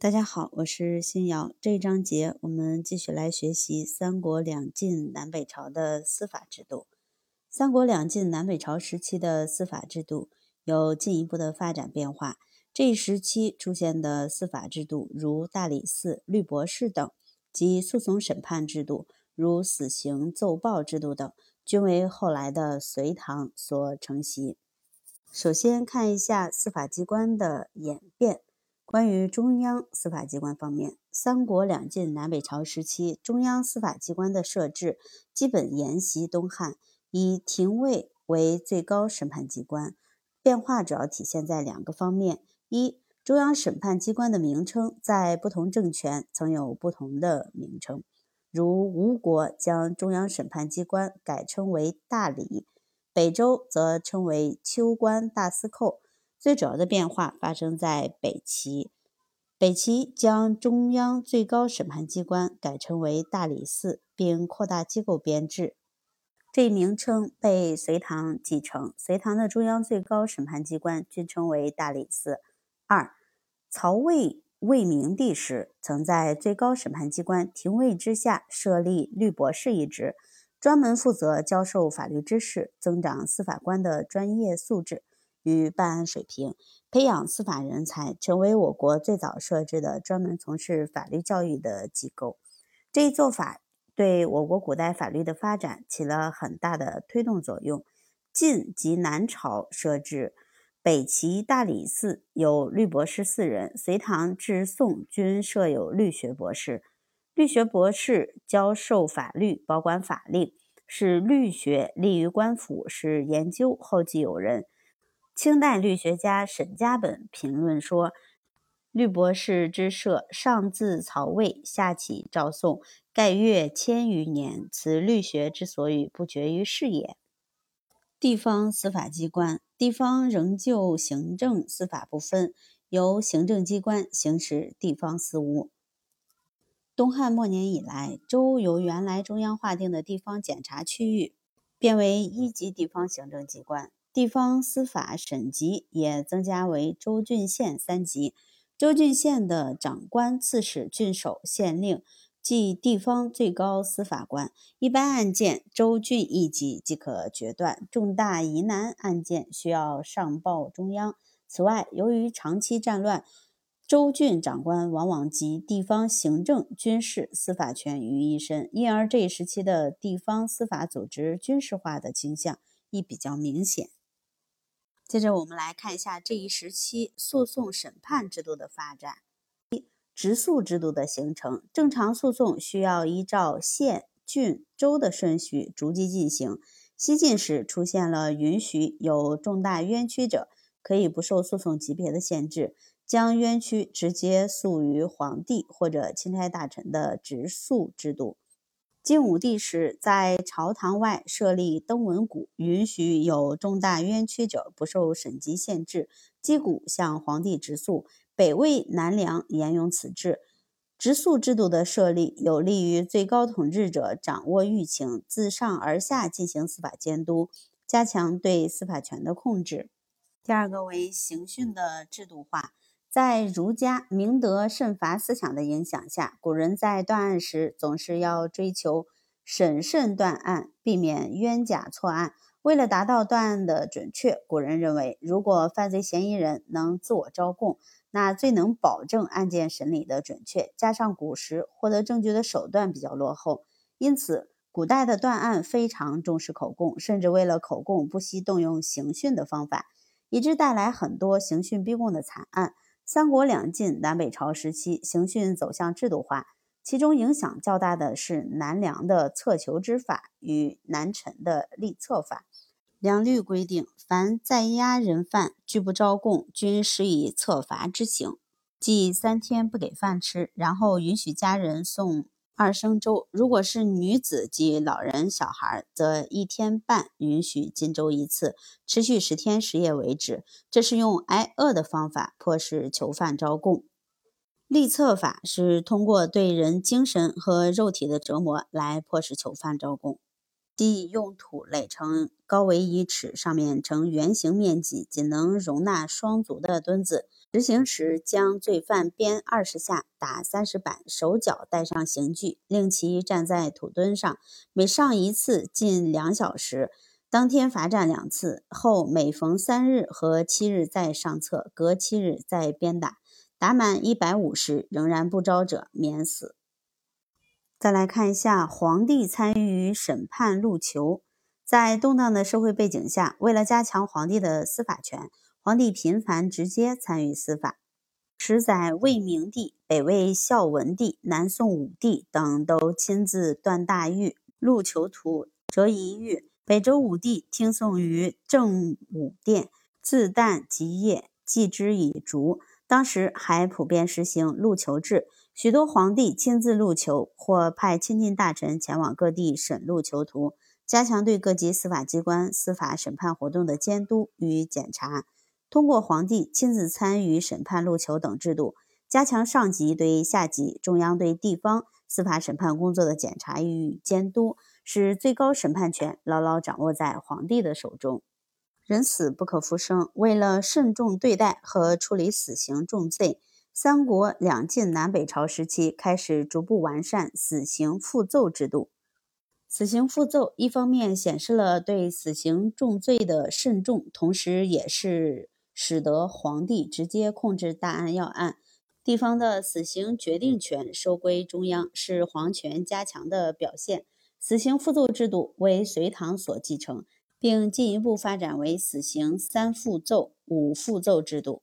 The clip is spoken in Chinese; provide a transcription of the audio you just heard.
大家好，我是新瑶。这一章节我们继续来学习三国两晋南北朝的司法制度。三国两晋南北朝时期的司法制度有进一步的发展变化。这一时期出现的司法制度，如大理寺、律博士等，及诉讼审判制度，如死刑奏报制度等，均为后来的隋唐所承袭。首先看一下司法机关的演变。关于中央司法机关方面，三国两晋南北朝时期，中央司法机关的设置基本沿袭东汉，以廷尉为最高审判机关。变化主要体现在两个方面：一、中央审判机关的名称在不同政权曾有不同的名称，如吴国将中央审判机关改称为大理，北周则称为秋官大司寇。最主要的变化发生在北齐，北齐将中央最高审判机关改称为大理寺，并扩大机构编制。这一名称被隋唐继承，隋唐的中央最高审判机关均称为大理寺。二，曹魏魏明帝时，曾在最高审判机关廷尉之下设立律博士一职，专门负责教授法律知识，增长司法官的专业素质。与办案水平，培养司法人才，成为我国最早设置的专门从事法律教育的机构。这一做法对我国古代法律的发展起了很大的推动作用。晋及南朝设置北齐大理寺，有律博士四人；隋唐至宋均设有律学博士。律学博士教授法律，保管法令，使律学利于官府，使研究后继有人。清代律学家沈家本评论说：“律博士之设，上自曹魏，下启赵宋，盖越千余年。此律学之所以不绝于世也。”地方司法机关，地方仍旧行政司法不分，由行政机关行使地方事务。东汉末年以来，州由原来中央划定的地方检察区域，变为一级地方行政机关。地方司法省级也增加为州、郡、县三级。州、郡、县的长官、刺史、郡守、县令，即地方最高司法官。一般案件，州、郡一级即可决断；重大疑难案件需要上报中央。此外，由于长期战乱，州、郡长官往往集地方行政、军事、司法权于一身，因而这一时期的地方司法组织军事化的倾向亦比较明显。接着我们来看一下这一时期诉讼审判制度的发展。一、直诉制度的形成。正常诉讼需要依照县、郡、州的顺序逐级进行。西晋时出现了允许有重大冤屈者可以不受诉讼级别的限制，将冤屈直接诉于皇帝或者钦差大臣的直诉制度。晋武帝时，在朝堂外设立登闻鼓，允许有重大冤屈者不受审级限制，击鼓向皇帝直诉。北魏、南梁沿用此制。直诉制度的设立，有利于最高统治者掌握狱情，自上而下进行司法监督，加强对司法权的控制。第二个为刑讯的制度化。在儒家明德慎罚思想的影响下，古人在断案时总是要追求审慎断案，避免冤假错案。为了达到断案的准确，古人认为，如果犯罪嫌疑人能自我招供，那最能保证案件审理的准确。加上古时获得证据的手段比较落后，因此古代的断案非常重视口供，甚至为了口供不惜动用刑讯的方法，以致带来很多刑讯逼供的惨案。三国两晋南北朝时期，刑讯走向制度化，其中影响较大的是南梁的策囚之法与南陈的立策法。两律规定，凡在押人犯拒不招供，均施以策罚之刑，即三天不给饭吃，然后允许家人送。二生粥，如果是女子及老人、小孩，则一天半允许进粥一次，持续十天十夜为止。这是用挨饿的方法迫使囚犯招供。立策法是通过对人精神和肉体的折磨来迫使囚犯招供。即用土垒成高为一尺、上面呈圆形面积、仅能容纳双足的墩子。执行时，将罪犯鞭二十下，打三十板，手脚带上刑具，令其站在土墩上，每上一次近两小时。当天罚站两次，后每逢三日和七日再上厕，隔七日再鞭打。打满一百五十仍然不招者，免死。再来看一下皇帝参与审判入囚。在动荡的社会背景下，为了加强皇帝的司法权。皇帝频繁直接参与司法，十载魏明帝、北魏孝文帝、南宋武帝等都亲自断大狱、录囚徒、折一狱。北周武帝听讼于正武殿，自旦即夜，祭之以烛。当时还普遍实行录囚制，许多皇帝亲自录囚，或派亲近大臣前往各地审录囚徒，加强对各级司法机关司法审判活动的监督与检查。通过皇帝亲自参与审判录囚等制度，加强上级对下级、中央对地方司法审判工作的检查与监督，使最高审判权牢牢掌握在皇帝的手中。人死不可复生，为了慎重对待和处理死刑重罪，三国两晋南北朝时期开始逐步完善死刑复奏制度。死刑复奏一方面显示了对死刑重罪的慎重，同时也是。使得皇帝直接控制大案要案，地方的死刑决定权收归中央，是皇权加强的表现。死刑复奏制度为隋唐所继承，并进一步发展为死刑三复奏、五复奏制度。